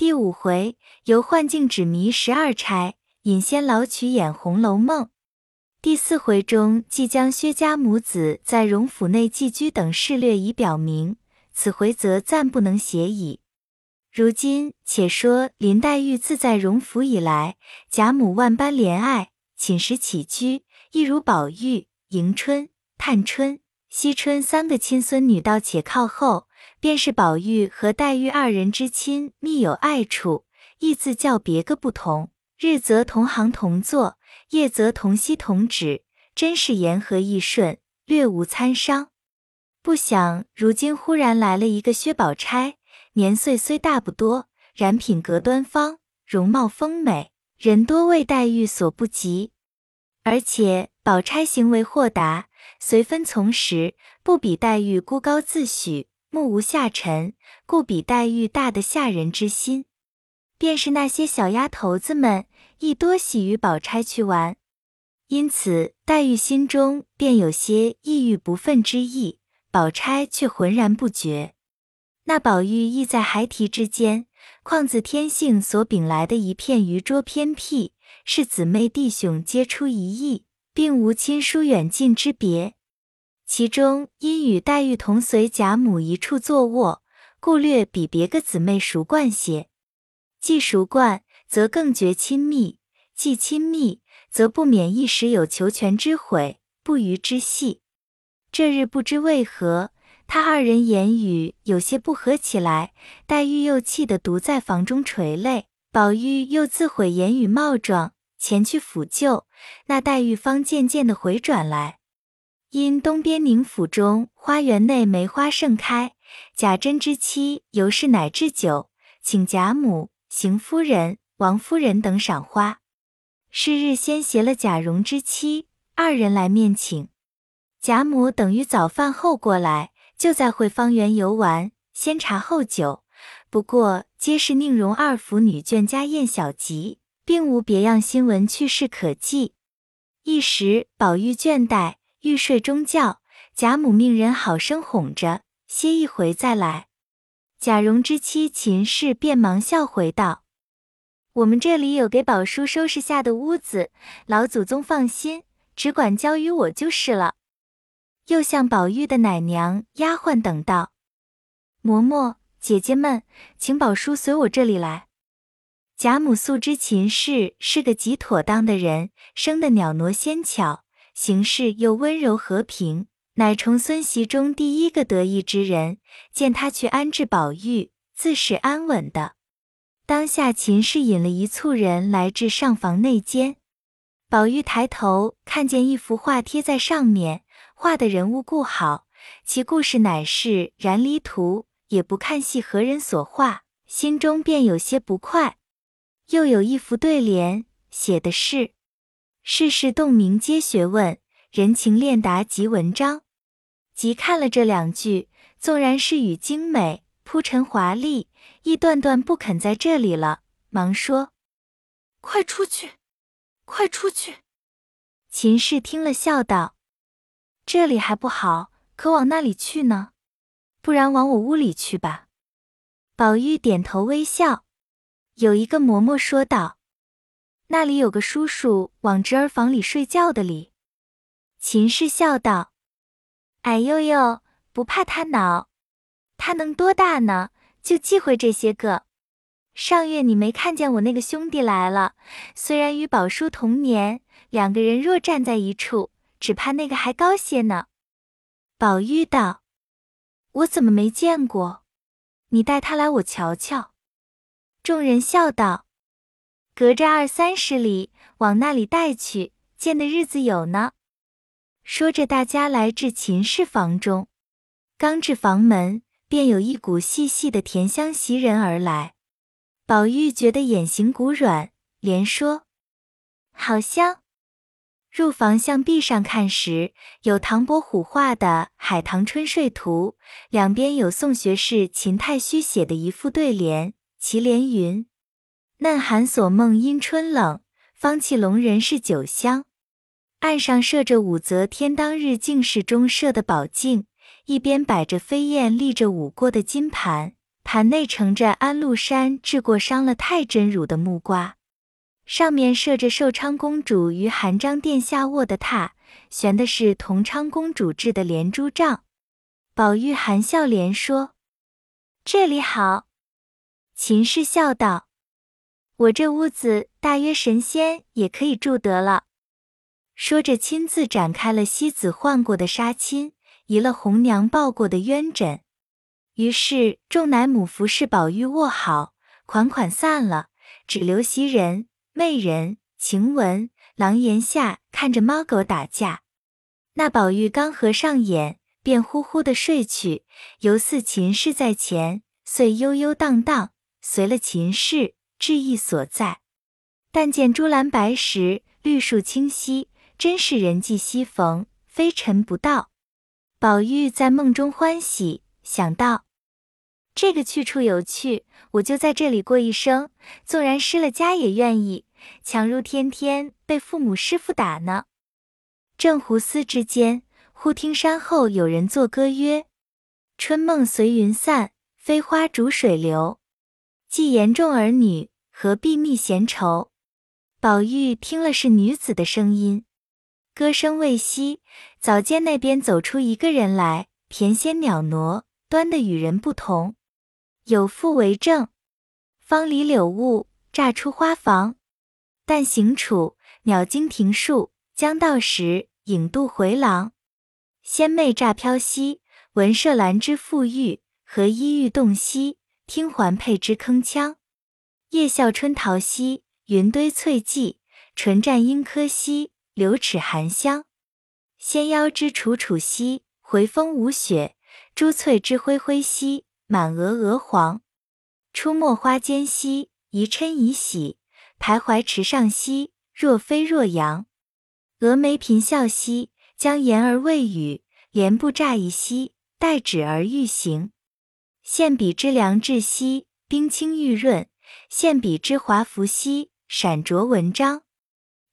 第五回，由幻境指迷十二钗，引仙老曲演《红楼梦》。第四回中，即将薛家母子在荣府内寄居等事略已表明，此回则暂不能写矣。如今且说林黛玉自在荣府以来，贾母万般怜爱，寝食起居一如宝玉、迎春、探春、惜春三个亲孙女，倒且靠后。便是宝玉和黛玉二人之亲密有爱处，亦自较别个不同。日则同行同坐，夜则同息同止，真是言和意顺，略无参商。不想如今忽然来了一个薛宝钗，年岁虽大不多，然品格端方，容貌丰美，人多为黛玉所不及。而且宝钗行为豁达，随分从时，不比黛玉孤高自许。目无下沉，故比黛玉大的吓人之心。便是那些小丫头子们，亦多喜与宝钗去玩，因此黛玉心中便有些抑郁不忿之意，宝钗却浑然不觉。那宝玉亦在孩提之间，况自天性所禀来的一片愚拙偏僻，是姊妹弟兄皆出一意，并无亲疏远近之别。其中因与黛玉同随贾母一处坐卧，故略比别个姊妹熟惯些。既熟惯，则更觉亲密；既亲密，则不免一时有求全之悔，不虞之隙。这日不知为何，他二人言语有些不合起来，黛玉又气得独在房中垂泪，宝玉又自悔言语冒撞，前去抚救，那黛玉方渐渐的回转来。因东边宁府中花园内梅花盛开，贾珍之妻尤氏乃置酒，请贾母、邢夫人、王夫人等赏花。是日先携了贾蓉之妻二人来面请，贾母等于早饭后过来，就在会芳园游玩，先茶后酒。不过皆是宁荣二府女眷家宴小集，并无别样新闻趣事可记。一时宝玉倦怠。欲睡中觉，贾母命人好生哄着，歇一回再来。贾蓉之妻秦氏便忙笑回道：“我们这里有给宝叔收拾下的屋子，老祖宗放心，只管交与我就是了。”又向宝玉的奶娘、丫鬟等道：“嬷嬷、姐姐们，请宝叔随我这里来。”贾母素知秦氏是个极妥当的人，生得袅娜纤巧。行事又温柔和平，乃重孙媳中第一个得意之人。见他去安置宝玉，自是安稳的。当下秦氏引了一簇人来至上房内间，宝玉抬头看见一幅画贴在上面，画的人物故好，其故事乃是燃离图，也不看系何人所画，心中便有些不快。又有一幅对联，写的是。世事洞明皆学问，人情练达即文章。即看了这两句，纵然是语精美、铺陈华丽，亦断断不肯在这里了。忙说：“快出去，快出去！”秦氏听了，笑道：“这里还不好，可往那里去呢？不然往我屋里去吧。”宝玉点头微笑。有一个嬷嬷说道。那里有个叔叔往侄儿房里睡觉的哩。秦氏笑道：“哎呦呦，不怕他恼，他能多大呢？就忌讳这些个。上月你没看见我那个兄弟来了？虽然与宝叔同年，两个人若站在一处，只怕那个还高些呢。”宝玉道：“我怎么没见过？你带他来，我瞧瞧。”众人笑道。隔着二三十里，往那里带去，见的日子有呢。说着，大家来至秦氏房中，刚至房门，便有一股细细的甜香袭人而来。宝玉觉得眼形骨软，连说：“好香。”入房向壁上看时，有唐伯虎画的《海棠春睡图》，两边有宋学士秦太虚写的一副对联，其联云。嫩寒锁梦因春冷，芳气笼人是酒香。案上设着武则天当日进士中设的宝镜，一边摆着飞燕立着舞过的金盘，盘内盛着安禄山治过伤了太真乳的木瓜，上面设着寿昌公主与韩章殿下卧的榻，悬的是同昌公主制的连珠帐。宝玉含笑连说：“这里好。”秦氏笑道：“我这屋子大约神仙也可以住得了。”说着，亲自展开了西子换过的纱巾，移了红娘抱过的鸳枕。于是众奶母服侍宝玉卧好，款款散了，只留袭人、媚人、晴雯、廊檐下看着猫狗打架。那宝玉刚合上眼，便呼呼的睡去，犹似秦氏在前，遂悠悠荡荡随了秦氏，至意所在。但见朱栏白石，绿树清溪。真是人迹稀逢，非尘不到。宝玉在梦中欢喜，想到这个去处有趣，我就在这里过一生，纵然失了家也愿意，强如天天被父母师傅打呢。正胡思之间，忽听山后有人作歌曰：“春梦随云散，飞花逐水流。既言重儿女，何必觅闲愁？”宝玉听了是女子的声音。歌声未息，早见那边走出一个人来，翩跹袅娜，端的与人不同。有父为证，方离柳雾，乍出花房。但行处，鸟惊庭树，将到时，影渡回廊。仙袂乍飘兮，闻麝兰之馥郁；何衣欲动兮，听环佩之铿锵。夜笑春桃兮，云堆翠髻；唇绽樱柯兮。柳齿含香，纤腰之楚楚兮，回风舞雪；珠翠之辉辉兮，满额鹅黄。出没花间兮，宜嗔宜喜；徘徊池上兮，若飞若扬。蛾眉颦笑兮，将言而未语；莲步乍移兮，待止而欲行。现笔之良质兮，冰清玉润；现笔之华服兮，闪着文章。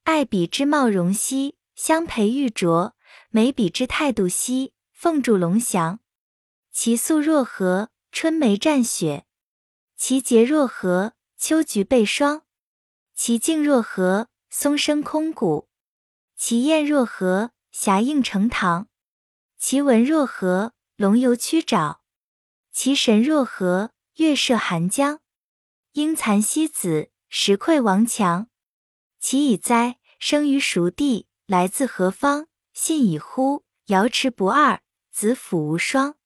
爱比之貌容兮，相培玉琢；美比之态度兮，凤柱龙翔。其素若何，春梅绽雪；其洁若何，秋菊被霜。其静若何，松声空谷；其艳若何，霞映成堂。其文若何，龙游曲沼；其神若何，月射寒江。应蚕西子，石溃王强。其已哉，生于熟地，来自何方？信已乎，瑶池不二，子府无双。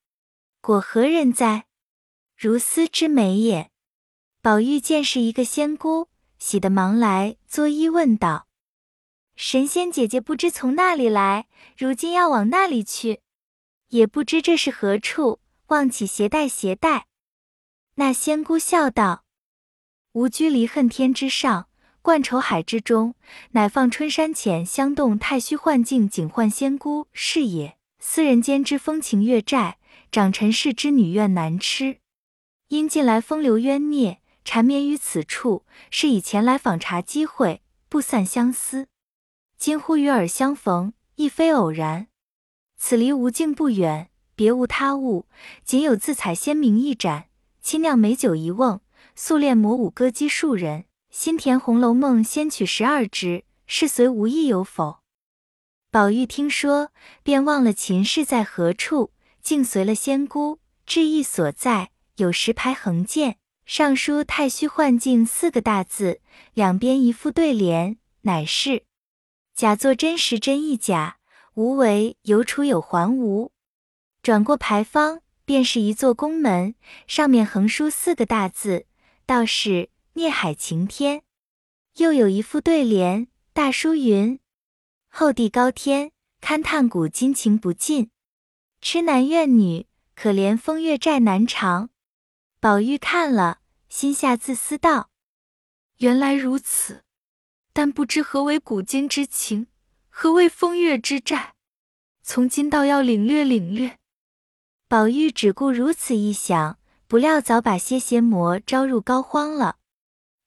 果何人哉？如斯之美也。宝玉见是一个仙姑，喜得忙来作揖问道：“神仙姐姐不知从那里来，如今要往那里去，也不知这是何处，望起携带携带。”那仙姑笑道：“吾居离恨天之上。”贯愁海之中，乃放春山浅香洞太虚幻境景幻仙姑是也。斯人间之风情月债，长尘世之女怨难痴。因近来风流冤孽，缠绵于此处，是以前来访查机会，不散相思。今忽与尔相逢，亦非偶然。此离无境不远，别无他物，仅有自采仙茗一盏，清酿美酒一瓮，素练魔舞歌姬数人。新填《红楼梦》仙曲十二支，是随无意有否？宝玉听说，便忘了秦氏在何处，竟随了仙姑至意所在。有石牌横见，上书“太虚幻境”四个大字，两边一副对联，乃是“假作真实真亦假，无为有处有还无”。转过牌坊，便是一座宫门，上面横书四个大字，道是。孽海晴天，又有一副对联，大书云：“厚地高天，勘探古今情不尽。痴男怨女，可怜风月债难偿。”宝玉看了，心下自思道：“原来如此，但不知何为古今之情，何为风月之债。从今倒要领略领略。”宝玉只顾如此一想，不料早把些邪魔招入膏肓了。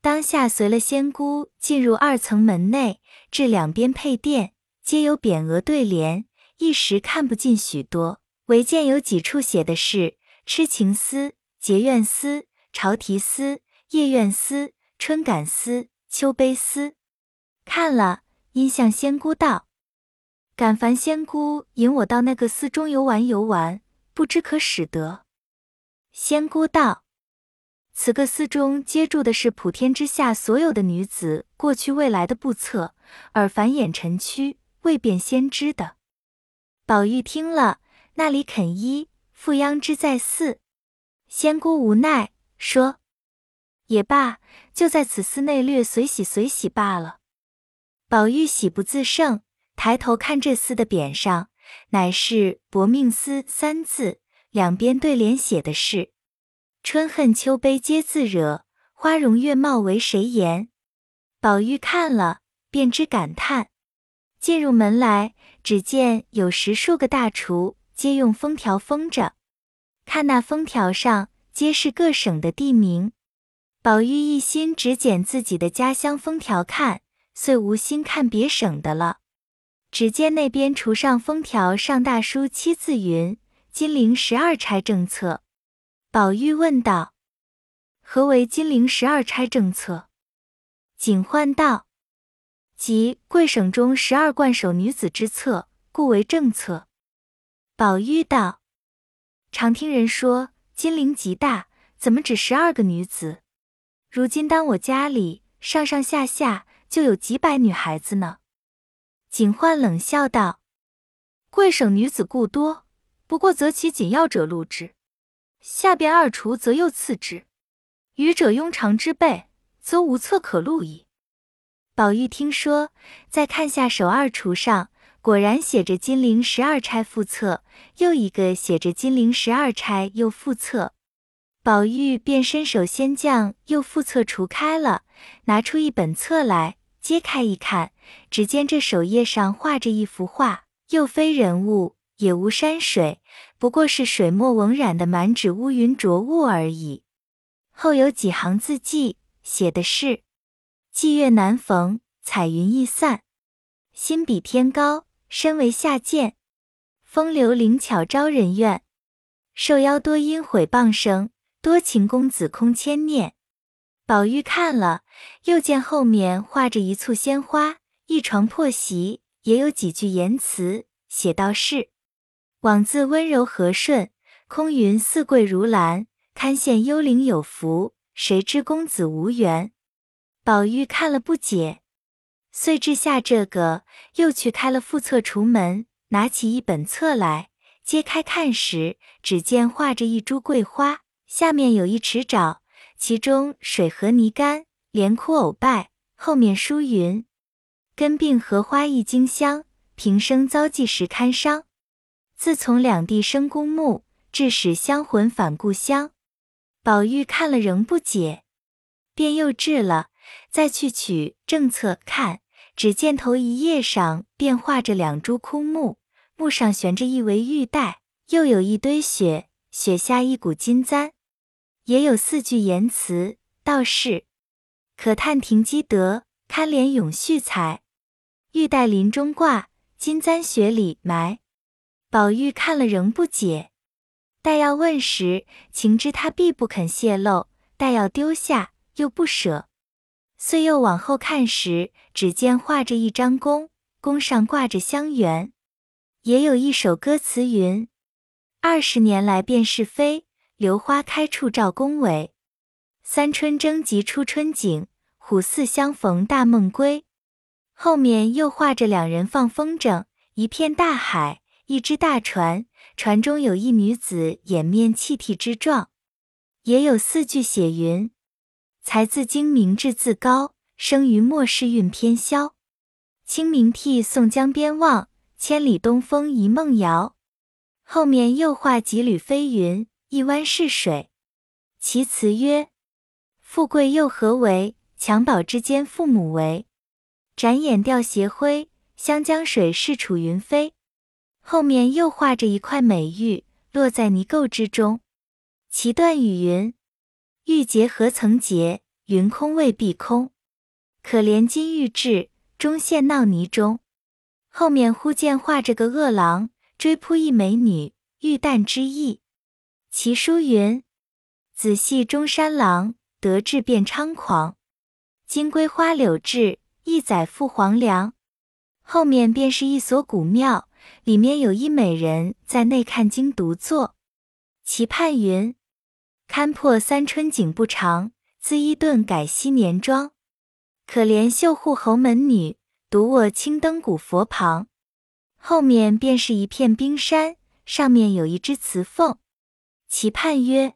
当下随了仙姑进入二层门内，至两边配殿，皆有匾额对联，一时看不尽许多，唯见有几处写的是“痴情思，结怨思、朝啼思、夜怨思、春感思、秋悲思。看了，因向仙姑道：“敢烦仙姑引我到那个寺中游玩游玩，不知可使得？”仙姑道：“此个寺中接住的是普天之下所有的女子过去未来的不测，而凡眼尘区未便先知的。”宝玉听了，那里肯依，复央之在寺。仙姑无奈说：“也罢，就在此寺内略随喜随喜罢了。”宝玉喜不自胜，抬头看这厮的匾上，乃是“薄命司”三字，两边对联写的是“春恨秋悲皆自惹，花容月貌为谁言”。宝玉看了，便知感叹。进入门来，只见有十数个大厨，皆用封条封着。看那封条上，皆是各省的地名。宝玉一心只捡自己的家乡封条看。遂无心看别省的了。只见那边橱上封条上大书七字云：“金陵十二钗政策。”宝玉问道：“何为金陵十二钗政策？”警幻道：“即贵省中十二冠守女子之策，故为政策。”宝玉道：“常听人说金陵极大，怎么只十二个女子？如今当我家里上上下下……”就有几百女孩子呢。警幻冷笑道：“贵省女子故多，不过择其紧要者录之，下边二厨则又次之，余者庸常之辈，则无册可录矣。”宝玉听说，再看下手二厨上，果然写着“金陵十二钗附册”，又一个写着“金陵十二钗又附册”。宝玉便伸手先将又副册除开了，拿出一本册来。揭开一看，只见这首页上画着一幅画，又非人物，也无山水，不过是水墨纹染的满纸乌云浊雾而已。后有几行字迹，写的是：“霁月难逢，彩云易散；心比天高，身为下贱。风流灵巧招人怨，受邀多因毁谤声，多情公子空牵念。”宝玉看了，又见后面画着一簇鲜花，一床破席，也有几句言辞，写道是：“枉自温柔和顺，空云似桂如兰，堪羡幽灵有福，谁知公子无缘。”宝玉看了不解，遂掷下这个，又去开了副册橱门，拿起一本册来，揭开看时，只见画着一株桂花，下面有一池沼。其中水和泥干，连枯藕败。后面书云：“根病荷花一茎香，平生遭际时堪伤。自从两地生公墓，致使香魂返故乡。”宝玉看了仍不解，便又掷了，再去取正册看，只见头一页上便画着两株枯木，木上悬着一围玉带，又有一堆雪，雪下一股金簪。也有四句言辞，道是：可叹停机德，堪怜永续才。玉带林中挂，金簪雪里埋。宝玉看了仍不解，待要问时，情知他必不肯泄露；待要丢下，又不舍。遂又往后看时，只见画着一张弓，弓上挂着香橼。也有一首歌词云：二十年来便是非。榴花开处照宫闱，三春争及初春景，虎兕相逢大梦归。后面又画着两人放风筝，一片大海，一只大船，船中有一女子掩面泣涕之状。也有四句写云：才自精明志自高，生于末世运偏消。清明涕送江边望，千里东风一梦遥。后面又画几缕飞云。一湾是水，其词曰：“富贵又何为？襁褓之间父母为。展眼吊斜晖，湘江水逝楚云飞。”后面又画着一块美玉，落在泥垢之中。其断语云：“玉洁何曾洁？云空未必空。可怜金玉质，终陷闹泥中。”后面忽见画着个恶狼，追扑一美女，欲啖之意。其书云：“子系中山狼，得志便猖狂。金龟花柳志，一载赴黄粱。后面便是一所古庙，里面有一美人在内看经独坐。其盼云：堪破三春景不长，自伊顿改昔年妆。可怜绣户侯门女，独卧青灯古佛旁。后面便是一片冰山，上面有一只雌凤。其盼曰：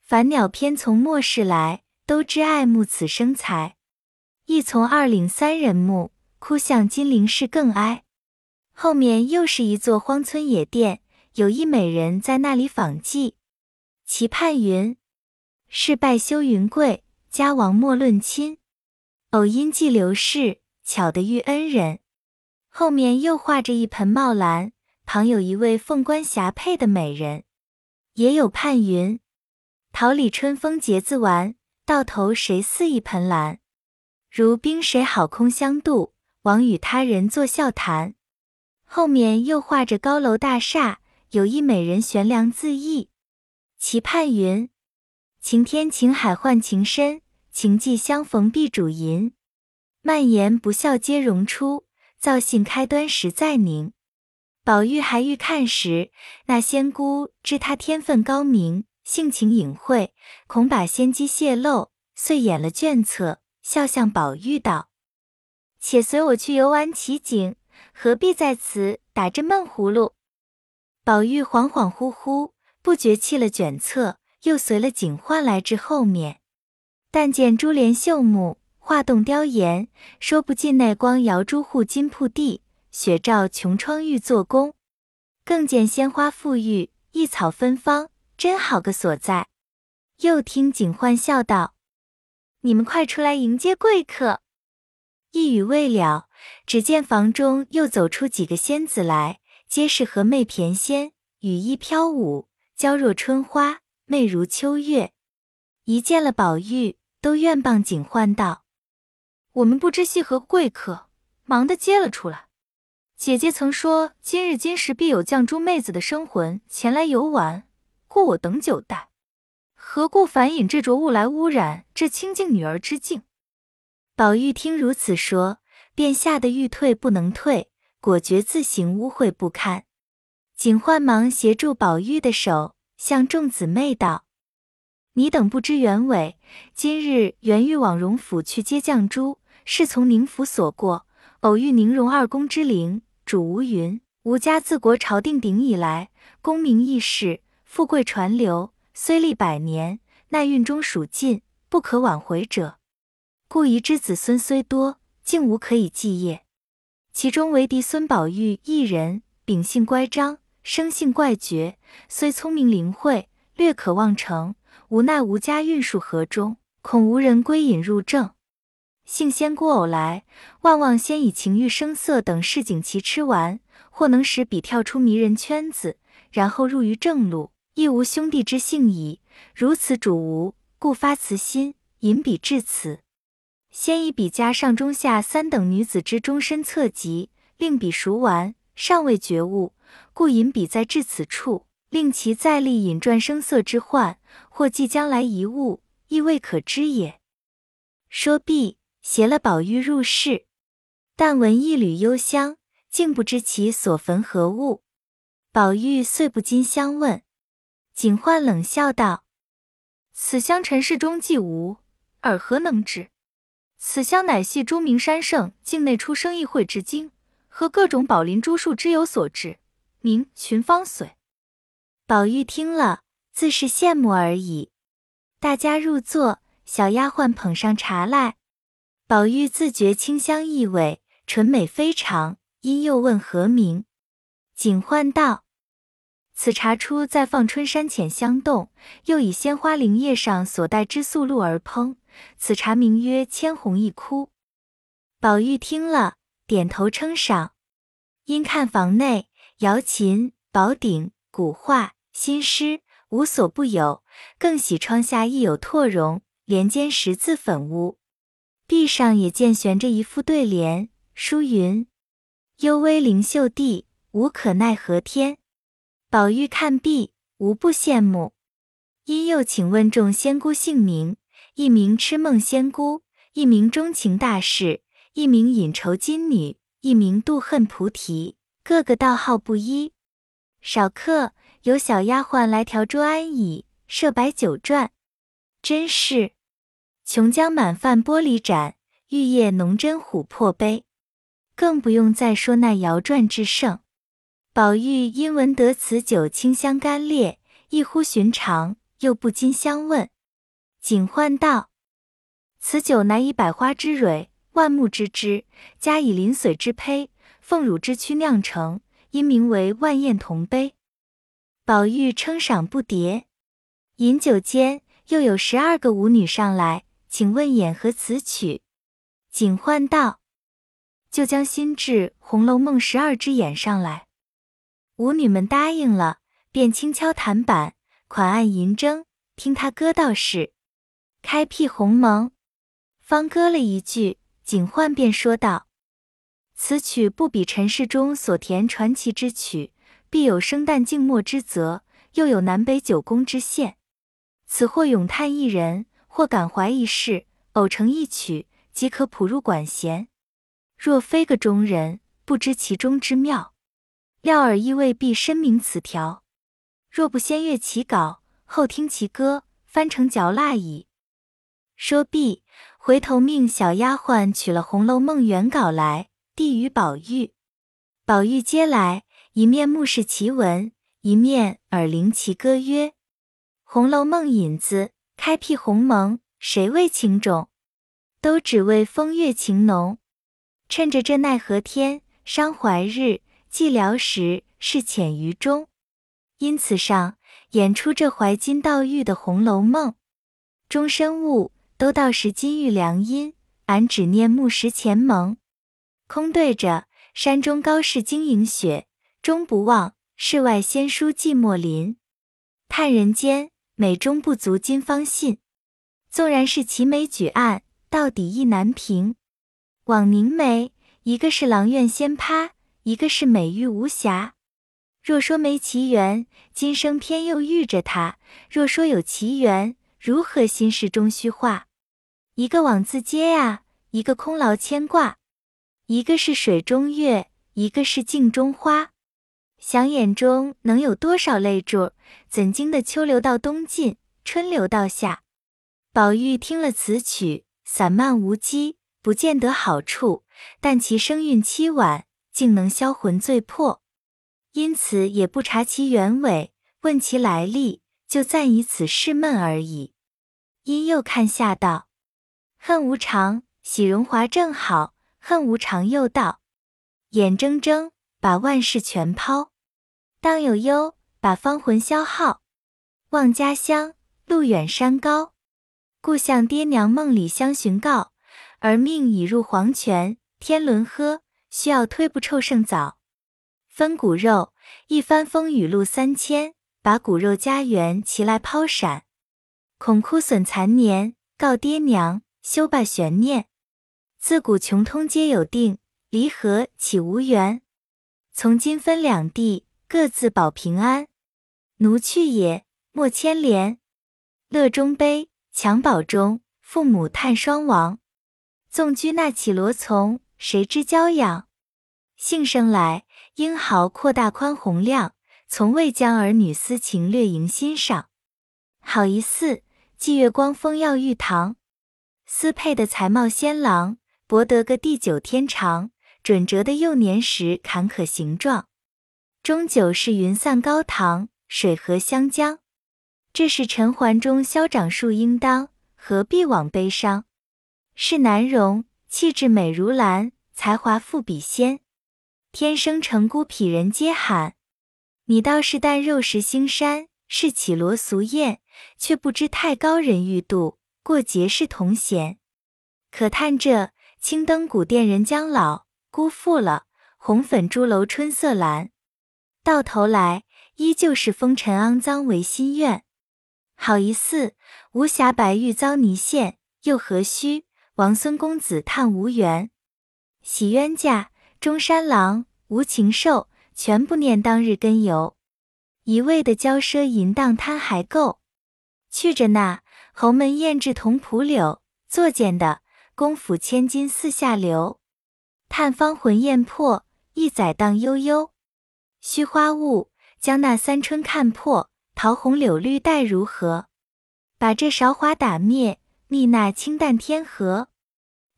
凡鸟偏从末世来，都知爱慕此生才。亦从二岭三人木，哭向金陵事更哀。后面又是一座荒村野店，有一美人在那里访妓。其盼云：世拜休云贵，家亡莫论亲。偶因寄刘氏，巧得遇恩人。后面又画着一盆茂兰，旁有一位凤冠霞帔的美人，也有盼云：桃李春风结子完，到头谁似一盆兰？如冰水好空相度，枉与他人作笑谈。后面又画着高楼大厦，有一美人悬梁自缢，其盼云：晴天晴海换情深，情寄相逢必主淫。蔓延不笑皆容出。造性开端实在宁，宝玉还欲看时，那仙姑知他天分高明，性情隐晦，恐把仙机泄露，遂掩了卷册，笑向宝玉道：“且随我去游玩奇景，何必在此打这闷葫芦？”宝玉恍恍惚惚，不觉弃了卷册，又随了警幻来至后面，但见珠帘绣幕。画栋雕檐，说不尽那光摇珠户金铺地，雪照琼窗玉作宫。更见鲜花馥郁，异草芬芳，真好个所在。又听警幻笑道：“你们快出来迎接贵客。”一语未了，只见房中又走出几个仙子来，皆是和媚翩仙，羽衣飘舞，娇若春花，媚如秋月。一见了宝玉，都愿傍警幻道。我们不知系何贵客，忙的接了出来。姐姐曾说今日今时必有绛珠妹子的生魂前来游玩，故我等久待，何故反引这浊物来污染这清净女儿之境？宝玉听如此说，便吓得欲退不能退，果觉自行污秽不堪。景焕忙协助宝玉的手，向众姊妹道：“你等不知原委，今日原欲往荣府去接绛珠。”是从宁府所过，偶遇宁荣二公之灵。主吴云：吴家自国朝定鼎以来，功名易世，富贵传流，虽历百年，奈运中属尽，不可挽回者。故遗之子孙虽多，竟无可以继业。其中唯嫡孙宝玉一人，秉性乖张，生性怪绝，虽聪明灵慧，略可望成，无奈吴家运数河中，恐无人归隐入正。性仙姑偶来，万望先以情欲声色等市景其吃完，或能使彼跳出迷人圈子，然后入于正路，亦无兄弟之性矣。如此主无，故发慈心，引彼至此。先以彼家上中下三等女子之终身侧籍，令彼熟完，尚未觉悟，故引彼在至此处，令其再立引转声色之患，或即将来一物，亦未可知也。说毕。携了宝玉入室，但闻一缕幽香，竟不知其所焚何物。宝玉遂不禁相问，警幻冷笑道：“此香尘世中既无，尔何能知？此香乃系朱明山圣境内出生一会之精，和各种宝林珠树之有所制，名群芳髓。”宝玉听了，自是羡慕而已。大家入座，小丫鬟捧上茶来。宝玉自觉清香异味，纯美非常，因又问何名。警幻道：“此茶出在放春山浅香洞，又以鲜花灵叶上所带之素露而烹。此茶名曰千红一窟。”宝玉听了，点头称赏。因看房内瑶琴、宝鼎、古画、新诗无所不有，更喜窗下亦有拓绒，帘间十字粉屋。壁上也见悬着一副对联，书云：“幽微灵秀地，无可奈何天。”宝玉看毕，无不羡慕。因又请问众仙姑姓名，一名痴梦仙姑，一名钟情大士，一名隐愁金女，一名妒恨菩提，个个道号不一。少客，有小丫鬟来调桌安椅，设摆酒馔。真是琼浆满饭玻璃盏，玉液浓斟琥珀杯。更不用再说那摇转之盛。宝玉因闻得此酒清香甘冽，异乎寻常，又不禁相问。警幻道：“此酒乃以百花之蕊、万木之枝，加以灵髓之胚、凤乳之躯酿成，因名为万宴同杯。”宝玉称赏不迭。饮酒间，又有十二个舞女上来，请问演和此曲。警幻道：“就将新制《红楼梦》十二支演上来。”舞女们答应了，便轻敲弹板，款按银筝，听他歌道是：“开辟鸿蒙。”方歌了一句，警幻便说道：“此曲不比尘世中所填传奇之曲，必有生旦净末之责，又有南北九宫之限。此或咏叹一人，或感怀一事，偶成一曲，即可谱入管弦。若非个中人，不知其中之妙。”料尔亦未必深明此条。若不先阅其稿，后听其歌，翻成嚼蜡矣。说毕，回头命小丫鬟取了《红楼梦》原稿来，递与宝玉。宝玉接来，一面目视其文，一面耳聆其歌，曰：“《红楼梦》引子，开辟鸿蒙，谁为情种？都只为风月情浓。趁着这奈何天，伤怀日。”寂寥时，是浅于中，因此上演出这怀金悼玉的《红楼梦》。终身物都到是金玉良姻，俺只念木石前盟。空对着山中高士晶莹雪，终不忘世外仙姝寂寞林。叹人间美中不足今方信，纵然是奇美举案，到底意难平。枉凝眉，一个是阆苑仙葩。一个是美玉无瑕，若说没奇缘，今生偏又遇着他；若说有奇缘，如何心事终虚化？一个枉自嗟呀，一个空劳牵挂；一个是水中月，一个是镜中花。想眼中能有多少泪珠？怎经得秋流到冬尽，春流到夏？宝玉听了此曲，散漫无羁，不见得好处，但其声韵凄婉。竟能销魂醉魄，因此也不查其原委，问其来历，就暂以此试闷而已。因又看下道：“恨无常，喜荣华正好；恨无常又道，眼睁睁把万事全抛，当有忧，把芳魂消耗。望家乡，路远山高，故向爹娘梦里相寻告，而命已入黄泉，天伦喝。”需要推不臭胜早，分骨肉，一番风雨路三千，把骨肉家园齐来抛闪。恐枯损残年，告爹娘休罢悬念。自古穷通皆有定，离合岂无缘？从今分两地，各自保平安。奴去也，莫牵连。乐中悲，襁褓中，父母叹双亡。纵居那绮罗丛。谁知娇养，幸生来英豪阔大宽宏量，从未将儿女私情略萦心上。好一似霁月光风耀玉堂，私配的才貌仙郎，博得个地久天长，准折的幼年时坎坷形状。终究是云散高堂，水合湘江。这是尘寰中消长树应当，何必枉悲伤？是难容。气质美如兰，才华富比仙。天生成孤匹人皆罕。你倒是但肉食腥膻，是绮罗俗艳，却不知太高人欲度，过节是同嫌。可叹这青灯古殿人将老，辜负了红粉朱楼春色阑。到头来依旧是风尘肮脏为心愿。好一似无瑕白玉遭泥陷，又何须？王孙公子叹无缘，喜冤家中山狼无情兽，全不念当日根由。一味的骄奢淫荡贪还够，去着那侯门艳质同蒲柳，作践的公府千金四下流。探芳魂艳魄，一载荡悠悠。虚花雾，将那三春看破。桃红柳绿待如何？把这韶华打灭，觅那清淡天河。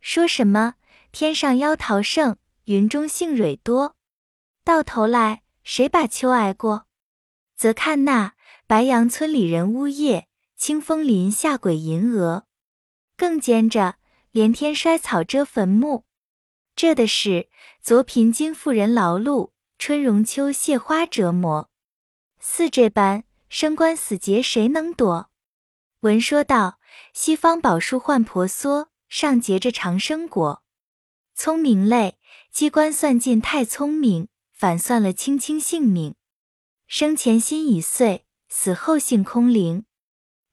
说什么天上妖桃盛，云中杏蕊多？到头来谁把秋挨过？则看那白杨村里人呜咽，清风林下鬼吟蛾。更兼着连天衰草遮坟墓。这的是昨贫今富人劳碌，春荣秋谢花折磨。似这般生关死劫谁能躲？闻说道：西方宝树换婆娑，上结着长生果。聪明类，机关算尽太聪明，反算了卿卿性命。生前心已碎，死后性空灵。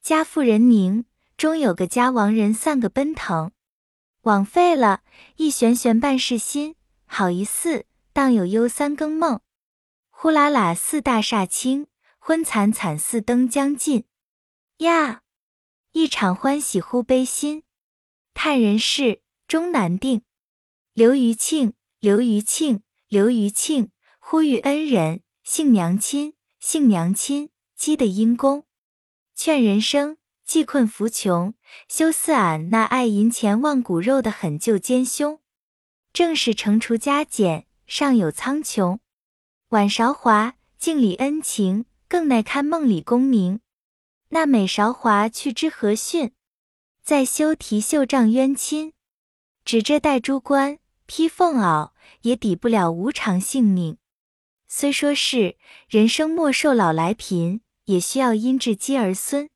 家富人宁，终有个家亡人散个奔腾。枉费了一悬悬半世心，好一似当有忧三更梦。呼啦啦四大厦倾，昏惨惨四灯将尽。呀！一场欢喜忽悲心，叹人世终难定。刘余庆，刘余庆，刘余庆，呼吁恩人，幸娘亲，幸娘亲，积的阴功。劝人生，济困扶穷，休似俺那爱银钱忘骨肉的狠舅奸凶。正是惩除加减，上有苍穹。晚韶华，敬礼恩情，更耐堪梦里功名。那美韶华去之何逊？再修提袖帐冤亲，指这戴珠冠，披凤袄，也抵不了无常性命。虽说是人生莫寿老来贫，也需要因至积儿孙。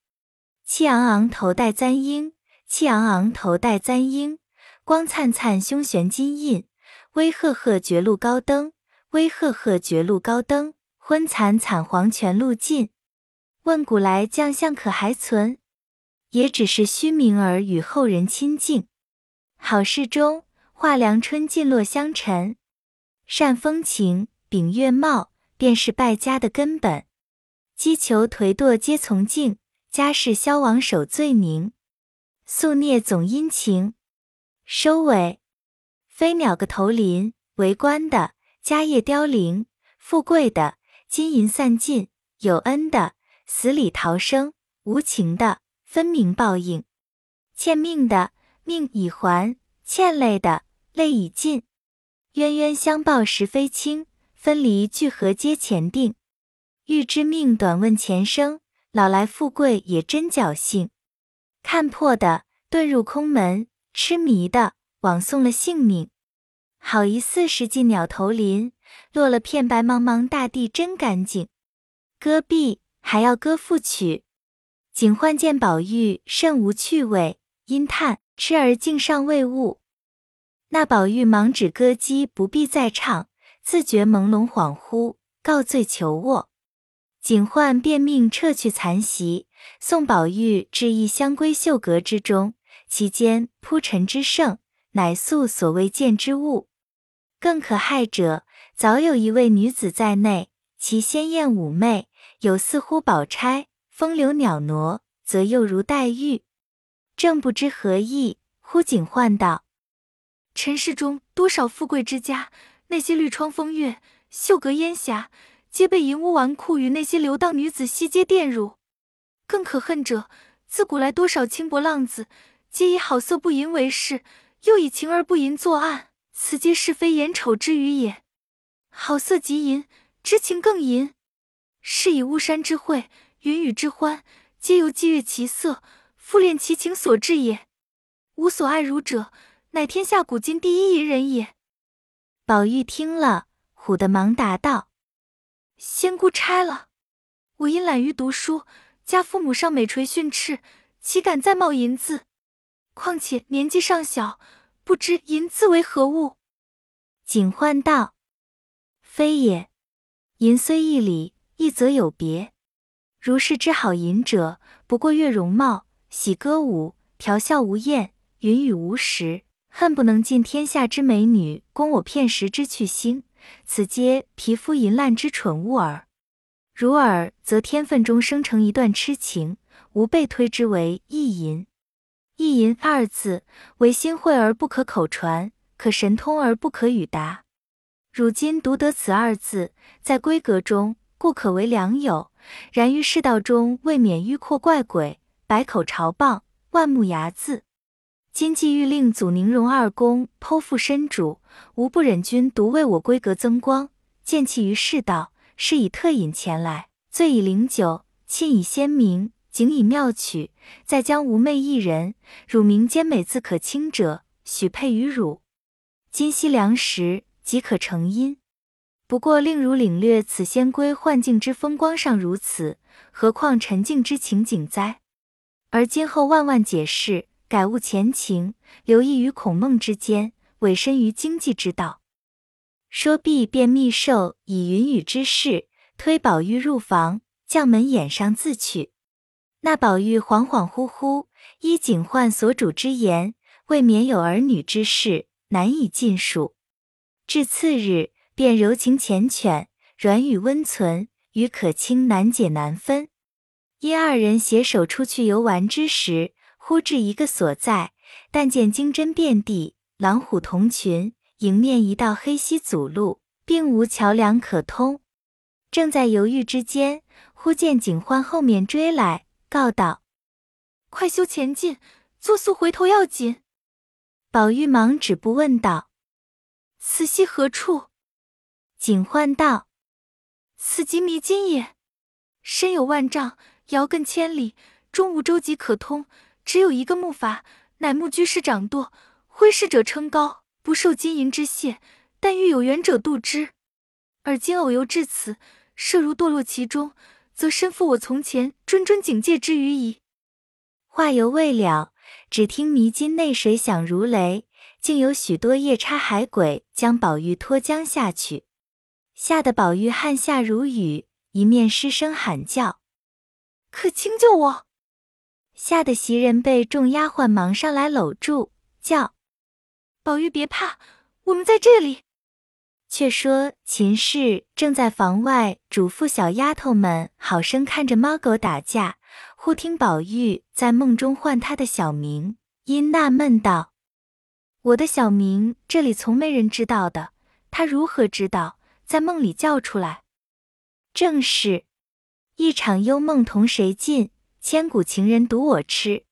气昂昂头戴簪缨，气昂昂头戴簪缨，光灿灿胸悬金印，威赫赫绝路高登，威赫赫绝路高登，昏惨惨黄泉路尽。问古来将相可还存？也只是虚名儿与后人亲近。好事中画梁春尽落香尘，善风情秉月貌，便是败家的根本。击球颓堕皆从敬，家事消亡守罪名。宿孽总殷勤。收尾。飞鸟个头林，为官的家业凋零，富贵的金银散尽，有恩的。死里逃生，无情的分明报应；欠命的命已还，欠泪的泪已尽。冤冤相报实非轻，分离聚合皆前定。欲知命短问前生，老来富贵也真侥幸。看破的遁入空门，痴迷的枉送了性命。好一似是进鸟头林，落了片白茫茫大地真干净。戈壁。还要歌赋曲，景焕见宝玉甚无趣味，因叹痴儿竟尚未悟。那宝玉忙止歌姬，不必再唱，自觉朦胧恍惚，告罪求卧。景焕便命撤去残席，送宝玉至一香闺绣阁之中，其间铺陈之盛，乃素所未见之物。更可骇者，早有一位女子在内，其鲜艳妩媚。有似乎宝钗，风流袅娜，则又如黛玉。正不知何意，忽景唤道：“尘世中多少富贵之家，那些绿窗风月、绣阁烟霞，皆被淫污纨绔与那些流荡女子西街玷辱。更可恨者，自古来多少轻薄浪子，皆以好色不淫为事，又以情而不淫作案，此皆是非眼丑之余也。好色即淫，知情更淫。”是以巫山之会，云雨之欢，皆由伎乐其色，复恋其情所致也。吾所爱汝者，乃天下古今第一淫人也。宝玉听了，唬得忙答道：“仙姑差了，我因懒于读书，家父母尚美垂训斥，岂敢再冒淫字？况且年纪尚小，不知淫字为何物。”景焕道：“非也，淫虽一理。”一则有别，如是之好淫者，不过悦容貌，喜歌舞，调笑无厌，云雨无时，恨不能尽天下之美女，供我片时之去心。此皆皮肤淫烂之蠢物耳。如尔，则天分中生成一段痴情，吾辈推之为意淫。意淫二字，唯心会而不可口传，可神通而不可语达。汝今独得此二字，在闺阁中，故可为良友；然于世道中，未免迂阔怪诡，百口嘲谤，万目睚眦。今既欲令祖宁荣二公剖腹身主，吾不忍君独为我闺阁增光，见弃于世道，是以特引前来，醉以灵酒，沁以鲜茗，景以妙曲，再将吾妹一人，汝名兼美自可亲者，许配于汝。今夕良时，即可成姻。不过令汝领略此仙闺幻境之风光尚如此，何况沉静之情景哉？而今后万万解释。改悟前情，留意于孔孟之间，委身于经济之道。说毕，便密授以云雨之事，推宝玉入房，将门掩上自去。那宝玉恍恍惚惚，依警幻所主之言，未免有儿女之事，难以尽述。至次日，便柔情缱绻，软语温存，与可卿难解难分。因二人携手出去游玩之时。忽至一个所在，但见金针遍地，狼虎同群，迎面一道黑溪阻路，并无桥梁可通。正在犹豫之间，忽见警幻后面追来，告道：“快修前进，作速回头要紧。”宝玉忙止步问道：“此系何处？”警幻道：“此即迷津也，深有万丈，遥亘千里，终无舟楫可通。”只有一个木筏，乃木居士掌舵，挥师者称高，不受金银之谢，但欲有缘者渡之。而今偶游至此，设如堕落其中，则身负我从前谆谆警戒之余矣。话犹未了，只听迷津内水响如雷，竟有许多夜叉海鬼将宝玉拖江下去，吓得宝玉汗下如雨，一面失声喊叫：“可卿救我！”吓得袭人被众丫鬟忙上来搂住，叫：“宝玉别怕，我们在这里。”却说秦氏正在房外嘱咐小丫头们好生看着猫狗打架，忽听宝玉在梦中唤他的小名，因纳闷道：“我的小名这里从没人知道的，他如何知道在梦里叫出来？”正是一场幽梦同谁尽？千古情人独我痴。